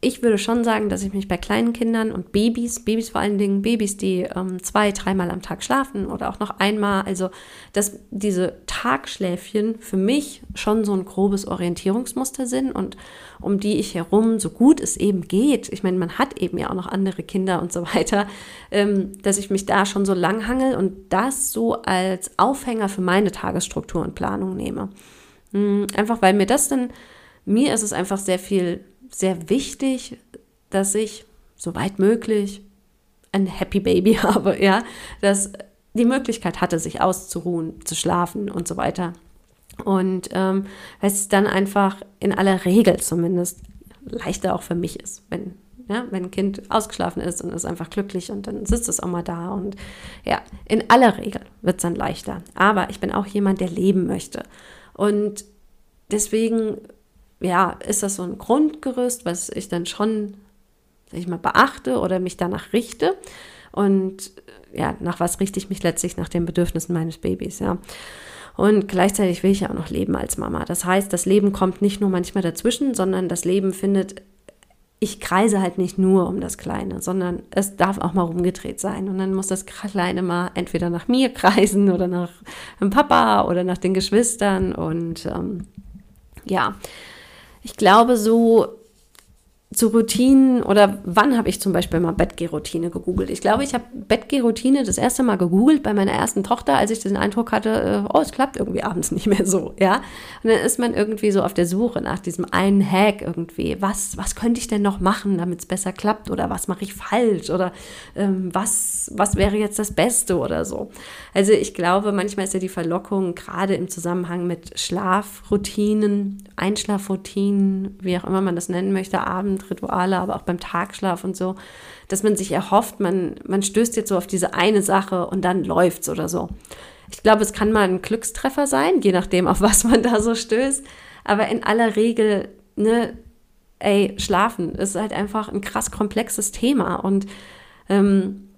ich würde schon sagen, dass ich mich bei kleinen Kindern und Babys, Babys vor allen Dingen, Babys, die ähm, zwei, dreimal am Tag schlafen oder auch noch einmal, also dass diese Tagschläfchen für mich schon so ein grobes Orientierungsmuster sind und um die ich herum, so gut es eben geht, ich meine, man hat eben ja auch noch andere Kinder und so weiter, ähm, dass ich mich da schon so langhangel und das so als Aufhänger für meine Tagesstruktur und Planung nehme. Mhm, einfach weil mir das dann mir ist es einfach sehr viel, sehr wichtig, dass ich soweit möglich ein Happy Baby habe, ja, dass die Möglichkeit hatte, sich auszuruhen, zu schlafen und so weiter. Und ähm, es dann einfach in aller Regel zumindest leichter auch für mich ist, wenn, ja, wenn ein Kind ausgeschlafen ist und ist einfach glücklich und dann sitzt es auch mal da. Und ja, in aller Regel wird es dann leichter. Aber ich bin auch jemand, der leben möchte. Und deswegen ja, ist das so ein Grundgerüst, was ich dann schon, sag ich mal, beachte oder mich danach richte. Und ja, nach was richte ich mich letztlich? Nach den Bedürfnissen meines Babys, ja. Und gleichzeitig will ich ja auch noch leben als Mama. Das heißt, das Leben kommt nicht nur manchmal dazwischen, sondern das Leben findet, ich kreise halt nicht nur um das Kleine, sondern es darf auch mal rumgedreht sein. Und dann muss das Kleine mal entweder nach mir kreisen oder nach dem Papa oder nach den Geschwistern. Und ähm, ja, ich glaube, so zu Routinen oder wann habe ich zum Beispiel mal Bettgehroutine gegoogelt? Ich glaube, ich habe Bettgehroutine das erste Mal gegoogelt bei meiner ersten Tochter, als ich den Eindruck hatte, äh, oh, es klappt irgendwie abends nicht mehr so, ja. Und dann ist man irgendwie so auf der Suche nach diesem einen Hack irgendwie. Was, was könnte ich denn noch machen, damit es besser klappt? Oder was mache ich falsch? Oder ähm, was, was wäre jetzt das Beste oder so? Also ich glaube, manchmal ist ja die Verlockung gerade im Zusammenhang mit Schlafroutinen, Einschlafroutinen, wie auch immer man das nennen möchte, abends Abendrituale, aber auch beim Tagschlaf und so, dass man sich erhofft, man, man stößt jetzt so auf diese eine Sache und dann läuft's oder so. Ich glaube, es kann mal ein Glückstreffer sein, je nachdem, auf was man da so stößt. Aber in aller Regel, ne, ey, Schlafen ist halt einfach ein krass komplexes Thema und ähm,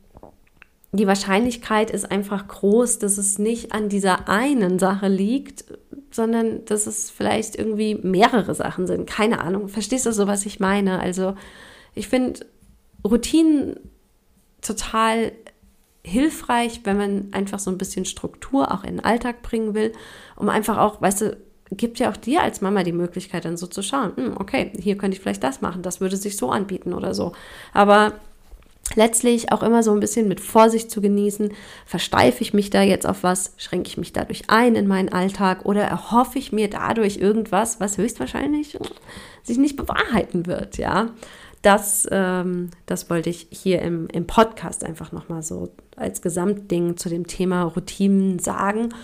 die Wahrscheinlichkeit ist einfach groß, dass es nicht an dieser einen Sache liegt, sondern dass es vielleicht irgendwie mehrere Sachen sind. Keine Ahnung. Verstehst du so, was ich meine? Also ich finde Routinen total hilfreich, wenn man einfach so ein bisschen Struktur auch in den Alltag bringen will, um einfach auch, weißt du, gibt ja auch dir als Mama die Möglichkeit dann so zu schauen, hm, okay, hier könnte ich vielleicht das machen, das würde sich so anbieten oder so. Aber letztlich auch immer so ein bisschen mit Vorsicht zu genießen. Versteife ich mich da jetzt auf was? Schränke ich mich dadurch ein in meinen Alltag? Oder erhoffe ich mir dadurch irgendwas, was höchstwahrscheinlich sich nicht bewahrheiten wird? Ja, das, ähm, das wollte ich hier im, im Podcast einfach nochmal so als Gesamtding zu dem Thema Routinen sagen.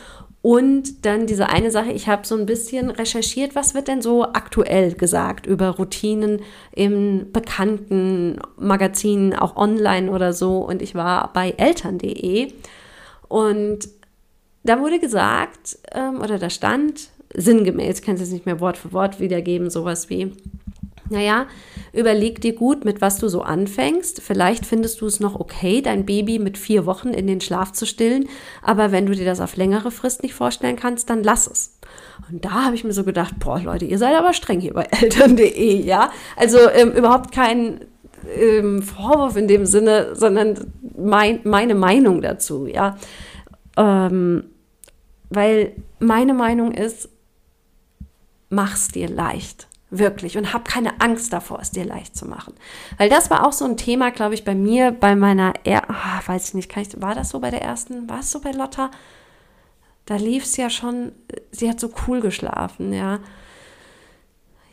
Und dann diese eine Sache, ich habe so ein bisschen recherchiert, was wird denn so aktuell gesagt über Routinen in bekannten Magazinen, auch online oder so. Und ich war bei eltern.de und da wurde gesagt, ähm, oder da stand, sinngemäß, kann es nicht mehr Wort für Wort wiedergeben, sowas wie, naja, überleg dir gut, mit was du so anfängst. Vielleicht findest du es noch okay, dein Baby mit vier Wochen in den Schlaf zu stillen. Aber wenn du dir das auf längere Frist nicht vorstellen kannst, dann lass es. Und da habe ich mir so gedacht, boah, Leute, ihr seid aber streng hier bei eltern.de, ja? Also ähm, überhaupt kein ähm, Vorwurf in dem Sinne, sondern mein, meine Meinung dazu, ja? Ähm, weil meine Meinung ist, mach's dir leicht. Wirklich. Und hab keine Angst davor, es dir leicht zu machen. Weil das war auch so ein Thema, glaube ich, bei mir, bei meiner, er oh, weiß ich nicht, kann ich, war das so bei der ersten, war es so bei Lotta? Da lief es ja schon, sie hat so cool geschlafen, ja.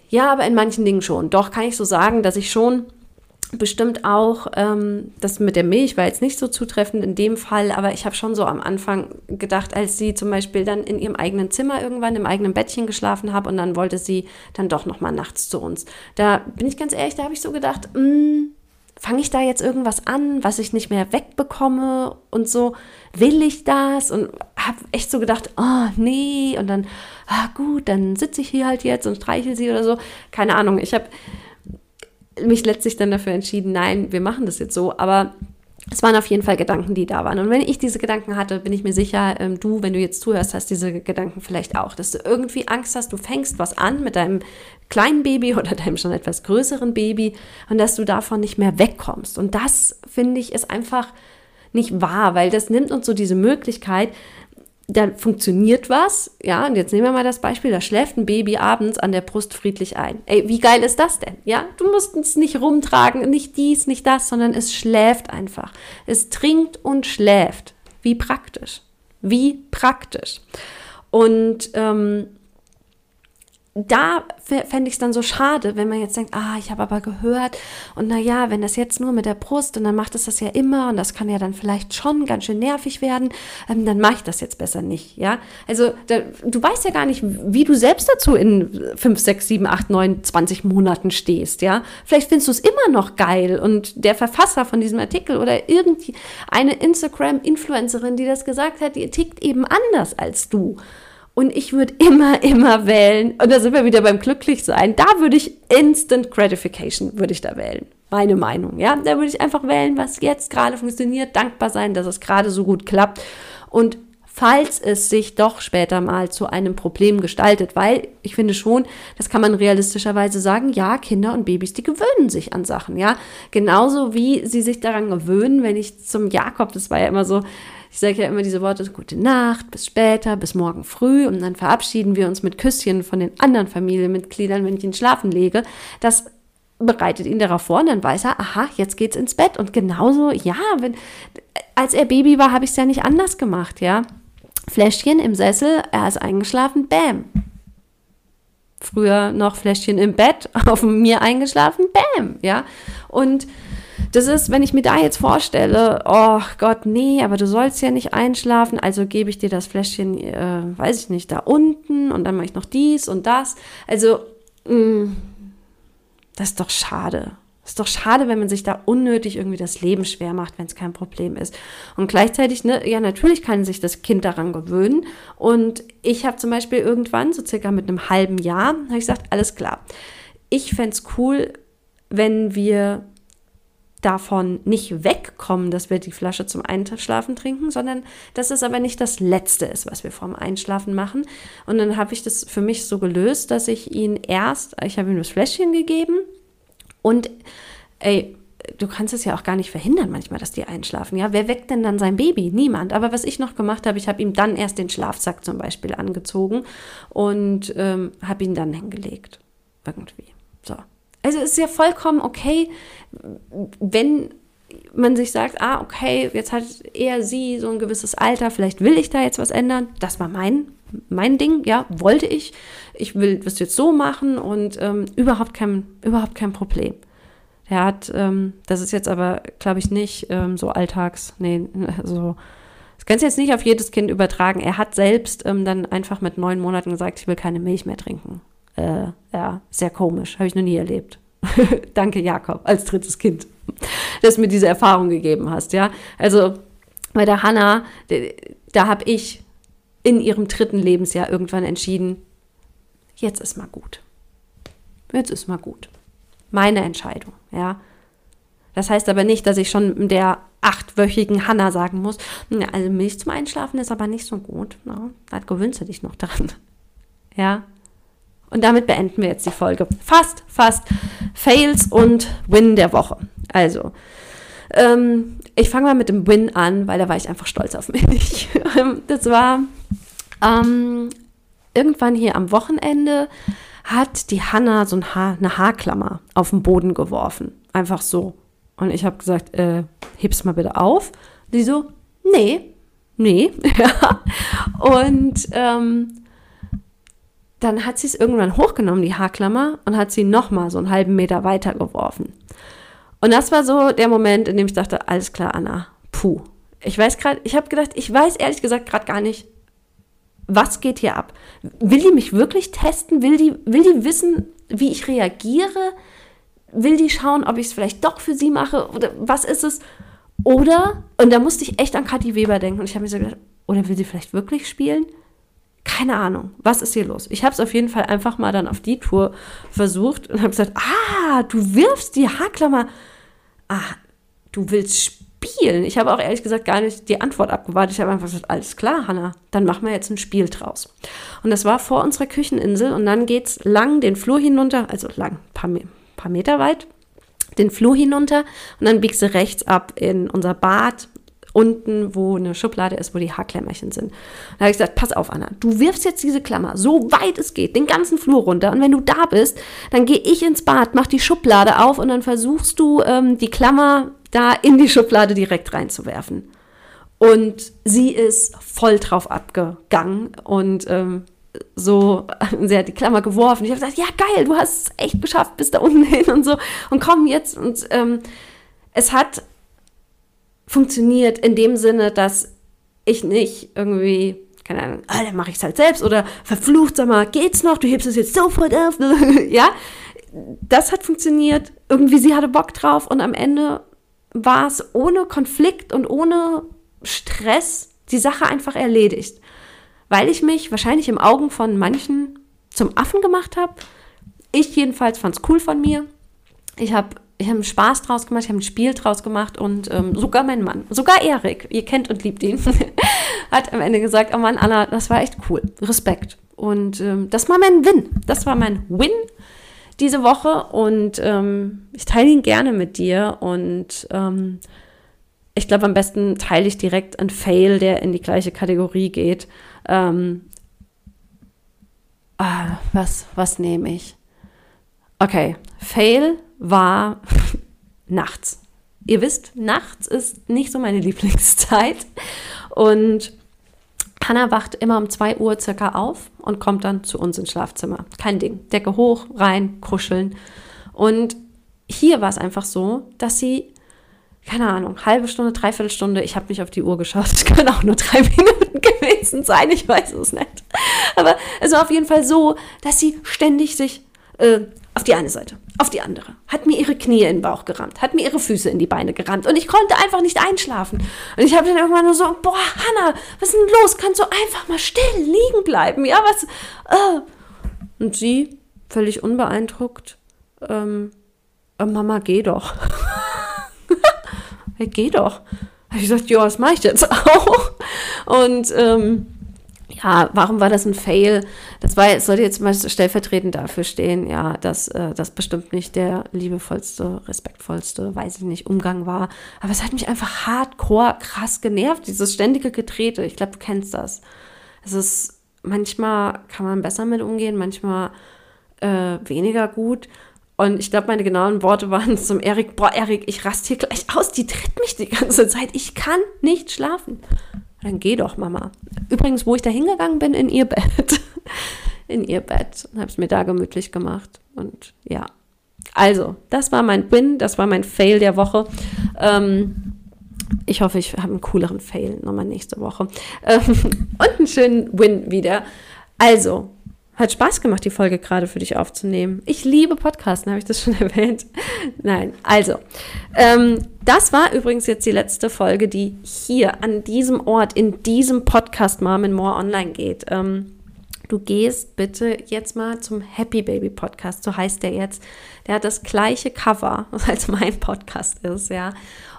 Ja, aber in manchen Dingen schon. Doch kann ich so sagen, dass ich schon bestimmt auch, ähm, das mit der Milch war jetzt nicht so zutreffend in dem Fall, aber ich habe schon so am Anfang gedacht, als sie zum Beispiel dann in ihrem eigenen Zimmer irgendwann im eigenen Bettchen geschlafen hat und dann wollte sie dann doch noch mal nachts zu uns. Da bin ich ganz ehrlich, da habe ich so gedacht, hm, fange ich da jetzt irgendwas an, was ich nicht mehr wegbekomme und so, will ich das? Und habe echt so gedacht, oh nee, und dann, ah gut, dann sitze ich hier halt jetzt und streiche sie oder so. Keine Ahnung, ich habe mich letztlich dann dafür entschieden, nein, wir machen das jetzt so. Aber es waren auf jeden Fall Gedanken, die da waren. Und wenn ich diese Gedanken hatte, bin ich mir sicher, ähm, du, wenn du jetzt zuhörst, hast diese Gedanken vielleicht auch, dass du irgendwie Angst hast, du fängst was an mit deinem kleinen Baby oder deinem schon etwas größeren Baby und dass du davon nicht mehr wegkommst. Und das, finde ich, ist einfach nicht wahr, weil das nimmt uns so diese Möglichkeit, da funktioniert was, ja, und jetzt nehmen wir mal das Beispiel, da schläft ein Baby abends an der Brust friedlich ein. Ey, wie geil ist das denn? Ja, du musst es nicht rumtragen, nicht dies, nicht das, sondern es schläft einfach. Es trinkt und schläft. Wie praktisch. Wie praktisch. Und ähm, da fände ich es dann so schade, wenn man jetzt denkt, ah, ich habe aber gehört und naja, wenn das jetzt nur mit der Brust und dann macht es das ja immer und das kann ja dann vielleicht schon ganz schön nervig werden, ähm, dann mache ich das jetzt besser nicht, ja. Also da, du weißt ja gar nicht, wie du selbst dazu in 5, 6, 7, 8, 9, 20 Monaten stehst, ja. Vielleicht findest du es immer noch geil und der Verfasser von diesem Artikel oder irgendwie eine Instagram-Influencerin, die das gesagt hat, die tickt eben anders als du. Und ich würde immer, immer wählen, und da sind wir wieder beim Glücklichsein, da würde ich Instant Gratification, würde ich da wählen. meine Meinung. Ja, da würde ich einfach wählen, was jetzt gerade funktioniert, dankbar sein, dass es gerade so gut klappt und falls es sich doch später mal zu einem Problem gestaltet, weil ich finde schon, das kann man realistischerweise sagen, ja, Kinder und Babys, die gewöhnen sich an Sachen, ja, genauso wie sie sich daran gewöhnen, wenn ich zum Jakob, das war ja immer so, ich sage ja immer diese Worte, gute Nacht, bis später, bis morgen früh und dann verabschieden wir uns mit Küsschen von den anderen Familienmitgliedern, wenn ich ihn schlafen lege. Das bereitet ihn darauf vor und dann weiß er, aha, jetzt geht's ins Bett. Und genauso, ja, wenn, als er Baby war, habe ich es ja nicht anders gemacht, ja. Fläschchen im Sessel, er ist eingeschlafen, bam. Früher noch Fläschchen im Bett, auf mir eingeschlafen, bam, ja. Und das ist, wenn ich mir da jetzt vorstelle, oh Gott, nee, aber du sollst ja nicht einschlafen, also gebe ich dir das Fläschchen, äh, weiß ich nicht, da unten und dann mache ich noch dies und das. Also, mh, mm, das ist doch schade. Ist doch schade, wenn man sich da unnötig irgendwie das Leben schwer macht, wenn es kein Problem ist. Und gleichzeitig, ne, ja, natürlich kann sich das Kind daran gewöhnen. Und ich habe zum Beispiel irgendwann, so circa mit einem halben Jahr, habe ich gesagt, alles klar. Ich fände es cool, wenn wir davon nicht wegkommen, dass wir die Flasche zum Einschlafen trinken, sondern dass es aber nicht das Letzte ist, was wir vorm Einschlafen machen. Und dann habe ich das für mich so gelöst, dass ich ihn erst, ich habe ihm das Fläschchen gegeben und ey, du kannst es ja auch gar nicht verhindern manchmal, dass die einschlafen. Ja, wer weckt denn dann sein Baby? Niemand. Aber was ich noch gemacht habe, ich habe ihm dann erst den Schlafsack zum Beispiel angezogen und ähm, habe ihn dann hingelegt. Irgendwie. So. Also es ist ja vollkommen okay, wenn man sich sagt, ah, okay, jetzt hat er sie so ein gewisses Alter, vielleicht will ich da jetzt was ändern. Das war mein, mein Ding, ja, wollte ich. Ich will das jetzt so machen und ähm, überhaupt, kein, überhaupt kein Problem. Der hat, ähm, das ist jetzt aber, glaube ich, nicht ähm, so alltags, nee, so. Das kannst du jetzt nicht auf jedes Kind übertragen. Er hat selbst ähm, dann einfach mit neun Monaten gesagt, ich will keine Milch mehr trinken. Äh, ja, sehr komisch, habe ich noch nie erlebt. Danke, Jakob, als drittes Kind, dass du mir diese Erfahrung gegeben hast, ja. Also bei der Hanna, da habe ich in ihrem dritten Lebensjahr irgendwann entschieden, jetzt ist mal gut. Jetzt ist mal gut. Meine Entscheidung, ja. Das heißt aber nicht, dass ich schon der achtwöchigen Hanna sagen muss, also Milch zum Einschlafen ist aber nicht so gut. Ne? Da gewöhnst du dich noch dran. Ja, und damit beenden wir jetzt die Folge. Fast, fast Fails und Win der Woche. Also, ähm, ich fange mal mit dem Win an, weil da war ich einfach stolz auf mich. das war ähm, irgendwann hier am Wochenende hat die Hanna so ein Haar, eine Haarklammer auf den Boden geworfen. Einfach so. Und ich habe gesagt, äh, heb's mal bitte auf. Die so, nee, nee. Und ähm, dann hat sie es irgendwann hochgenommen, die Haarklammer, und hat sie nochmal so einen halben Meter weiter geworfen. Und das war so der Moment, in dem ich dachte, alles klar, Anna, puh. Ich weiß gerade, ich habe gedacht, ich weiß ehrlich gesagt gerade gar nicht, was geht hier ab? Will die mich wirklich testen? Will die, will die wissen, wie ich reagiere? Will die schauen, ob ich es vielleicht doch für sie mache? Oder was ist es? Oder, und da musste ich echt an Kathi Weber denken und ich habe mir so gedacht, oder will sie vielleicht wirklich spielen? Keine Ahnung, was ist hier los? Ich habe es auf jeden Fall einfach mal dann auf die Tour versucht und habe gesagt, ah, du wirfst die Haarklammer. Ah, du willst spielen. Ich habe auch ehrlich gesagt gar nicht die Antwort abgewartet. Ich habe einfach gesagt, alles klar, Hanna, dann machen wir jetzt ein Spiel draus. Und das war vor unserer Kücheninsel und dann geht es lang den Flur hinunter, also lang, paar, paar Meter weit, den Flur hinunter und dann biegst du rechts ab in unser Bad unten, wo eine Schublade ist, wo die Haarklemmerchen sind. Da habe ich gesagt, pass auf, Anna, du wirfst jetzt diese Klammer so weit es geht, den ganzen Flur runter. Und wenn du da bist, dann gehe ich ins Bad, mach die Schublade auf und dann versuchst du, ähm, die Klammer da in die Schublade direkt reinzuwerfen. Und sie ist voll drauf abgegangen und ähm, so, sie hat die Klammer geworfen. Ich habe gesagt, ja geil, du hast es echt geschafft, bis da unten hin und so. Und komm jetzt. Und ähm, es hat funktioniert in dem Sinne, dass ich nicht irgendwie, keine Ahnung, ah, dann mache ich es halt selbst oder verflucht, sag mal, geht's noch, du hebst es jetzt sofort auf, ja, das hat funktioniert, irgendwie sie hatte Bock drauf und am Ende war es ohne Konflikt und ohne Stress die Sache einfach erledigt, weil ich mich wahrscheinlich im Augen von manchen zum Affen gemacht habe. Ich jedenfalls fand es cool von mir. Ich habe ich habe einen Spaß draus gemacht, ich habe ein Spiel draus gemacht und ähm, sogar mein Mann, sogar Erik, ihr kennt und liebt ihn, hat am Ende gesagt, oh Mann, Anna, das war echt cool, Respekt. Und ähm, das war mein Win, das war mein Win diese Woche und ähm, ich teile ihn gerne mit dir und ähm, ich glaube, am besten teile ich direkt einen Fail, der in die gleiche Kategorie geht. Ähm, ah, was, was nehme ich? Okay, Fail war nachts. Ihr wisst, nachts ist nicht so meine Lieblingszeit. Und Hannah wacht immer um 2 Uhr circa auf und kommt dann zu uns ins Schlafzimmer. Kein Ding. Decke hoch, rein, kuscheln. Und hier war es einfach so, dass sie, keine Ahnung, halbe Stunde, dreiviertel Stunde, ich habe nicht auf die Uhr geschaut, es können auch nur drei Minuten gewesen sein, ich weiß es nicht. Aber es war auf jeden Fall so, dass sie ständig sich äh, auf die eine Seite, auf die andere, hat mir ihre Knie in den Bauch gerammt, hat mir ihre Füße in die Beine gerammt und ich konnte einfach nicht einschlafen. Und ich habe dann irgendwann nur so, boah, Hanna, was ist denn los? Kannst du einfach mal still liegen bleiben? Ja, was? Äh. Und sie, völlig unbeeindruckt, ähm, äh, Mama, geh doch. hey, geh doch. Habe ich gesagt, ja, das mache ich jetzt auch. Und ähm, ja, warum war das ein Fail? Das war, sollte jetzt mal stellvertretend dafür stehen, ja, dass äh, das bestimmt nicht der liebevollste, respektvollste, weiß ich nicht, Umgang war. Aber es hat mich einfach hardcore krass genervt, dieses ständige Getrete. Ich glaube, du kennst das. Es ist, manchmal kann man besser mit umgehen, manchmal äh, weniger gut. Und ich glaube, meine genauen Worte waren zum Erik, boah, Erik, ich raste hier gleich aus, die tritt mich die ganze Zeit. Ich kann nicht schlafen. Dann geh doch, Mama. Übrigens, wo ich da hingegangen bin, in ihr Bett. in ihr Bett und habe es mir da gemütlich gemacht. Und ja. Also, das war mein Win, das war mein Fail der Woche. Ähm, ich hoffe, ich habe einen cooleren Fail nochmal nächste Woche. Ähm, und einen schönen Win wieder. Also, hat Spaß gemacht, die Folge gerade für dich aufzunehmen. Ich liebe Podcasten, habe ich das schon erwähnt? Nein, also, ähm, das war übrigens jetzt die letzte Folge, die hier an diesem Ort, in diesem Podcast Mom and More online geht. Ähm, du gehst bitte jetzt mal zum Happy Baby Podcast, so heißt der jetzt. Der hat das gleiche Cover, als mein Podcast ist, ja.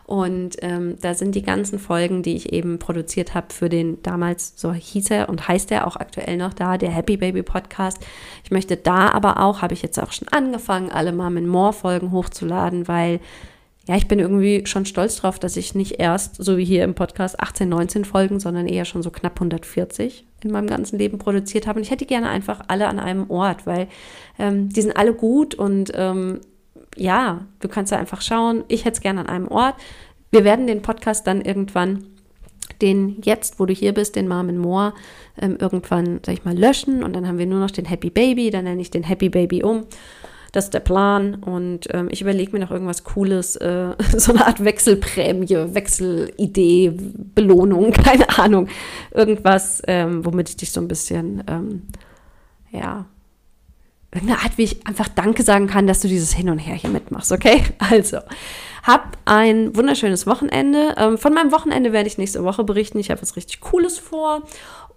Und ähm, da sind die ganzen Folgen, die ich eben produziert habe für den damals, so hieß er und heißt er auch aktuell noch da, der Happy Baby Podcast. Ich möchte da aber auch, habe ich jetzt auch schon angefangen, alle Mom More Folgen hochzuladen, weil ja, ich bin irgendwie schon stolz drauf, dass ich nicht erst, so wie hier im Podcast, 18, 19 Folgen, sondern eher schon so knapp 140 in meinem ganzen Leben produziert habe. Und ich hätte gerne einfach alle an einem Ort, weil ähm, die sind alle gut und ähm, ja, du kannst da einfach schauen. Ich hätte es gerne an einem Ort. Wir werden den Podcast dann irgendwann, den jetzt, wo du hier bist, den Mom Moor, ähm, irgendwann, sag ich mal, löschen und dann haben wir nur noch den Happy Baby. Dann nenne ich den Happy Baby um. Das ist der Plan und ähm, ich überlege mir noch irgendwas Cooles, äh, so eine Art Wechselprämie, Wechselidee, Belohnung, keine Ahnung. Irgendwas, ähm, womit ich dich so ein bisschen, ähm, ja, irgendeine Art, wie ich einfach Danke sagen kann, dass du dieses Hin und Her hier mitmachst, okay? Also, hab ein wunderschönes Wochenende. Ähm, von meinem Wochenende werde ich nächste Woche berichten. Ich habe was richtig Cooles vor.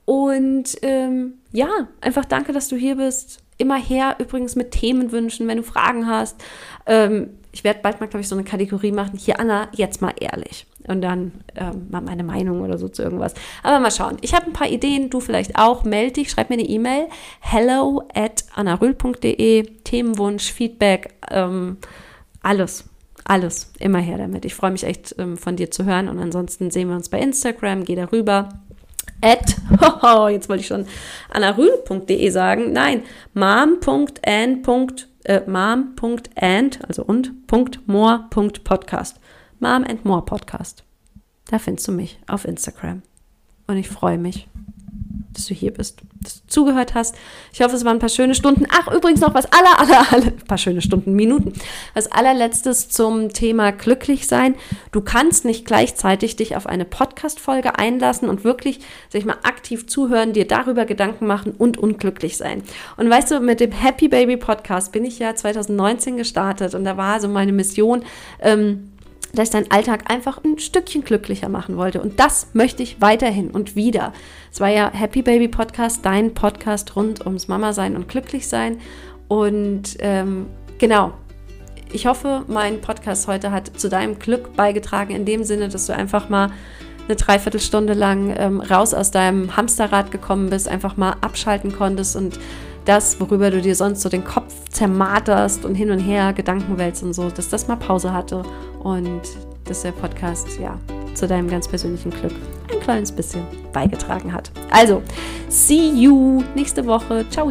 Und ähm, ja, einfach danke, dass du hier bist. Immer her, übrigens mit Themenwünschen, wenn du Fragen hast. Ähm, ich werde bald mal, glaube ich, so eine Kategorie machen. Hier, Anna, jetzt mal ehrlich. Und dann ähm, mal meine Meinung oder so zu irgendwas. Aber mal schauen. Ich habe ein paar Ideen, du vielleicht auch. Meld dich, schreib mir eine E-Mail. hello at annarühl.de. Themenwunsch, Feedback, ähm, alles. Alles. Immer her damit. Ich freue mich echt ähm, von dir zu hören. Und ansonsten sehen wir uns bei Instagram. Geh darüber at, oh, jetzt wollte ich schon annarühl.de sagen. Nein, mom.an äh, mom.and, also und, .more.podcast. Mom and More Podcast. Da findest du mich auf Instagram. Und ich freue mich, dass du hier bist, dass du zugehört hast. Ich hoffe, es waren ein paar schöne Stunden. Ach, übrigens noch was aller, aller, aller, ein paar schöne Stunden, Minuten. Was allerletztes zum Thema glücklich sein. Du kannst nicht gleichzeitig dich auf eine Podcast-Folge einlassen und wirklich, sag ich mal, aktiv zuhören, dir darüber Gedanken machen und unglücklich sein. Und weißt du, mit dem Happy Baby Podcast bin ich ja 2019 gestartet und da war so meine Mission, ähm, dass ich deinen Alltag einfach ein Stückchen glücklicher machen wollte. Und das möchte ich weiterhin und wieder. Es war ja Happy Baby Podcast, dein Podcast rund ums Mama sein und glücklich sein. Und ähm, genau, ich hoffe, mein Podcast heute hat zu deinem Glück beigetragen, in dem Sinne, dass du einfach mal eine Dreiviertelstunde lang ähm, raus aus deinem Hamsterrad gekommen bist, einfach mal abschalten konntest und das, worüber du dir sonst so den Kopf zermarterst und hin und her Gedanken wälzt und so, dass das mal Pause hatte und dass der Podcast ja zu deinem ganz persönlichen Glück ein kleines bisschen beigetragen hat. Also, see you nächste Woche. Ciao.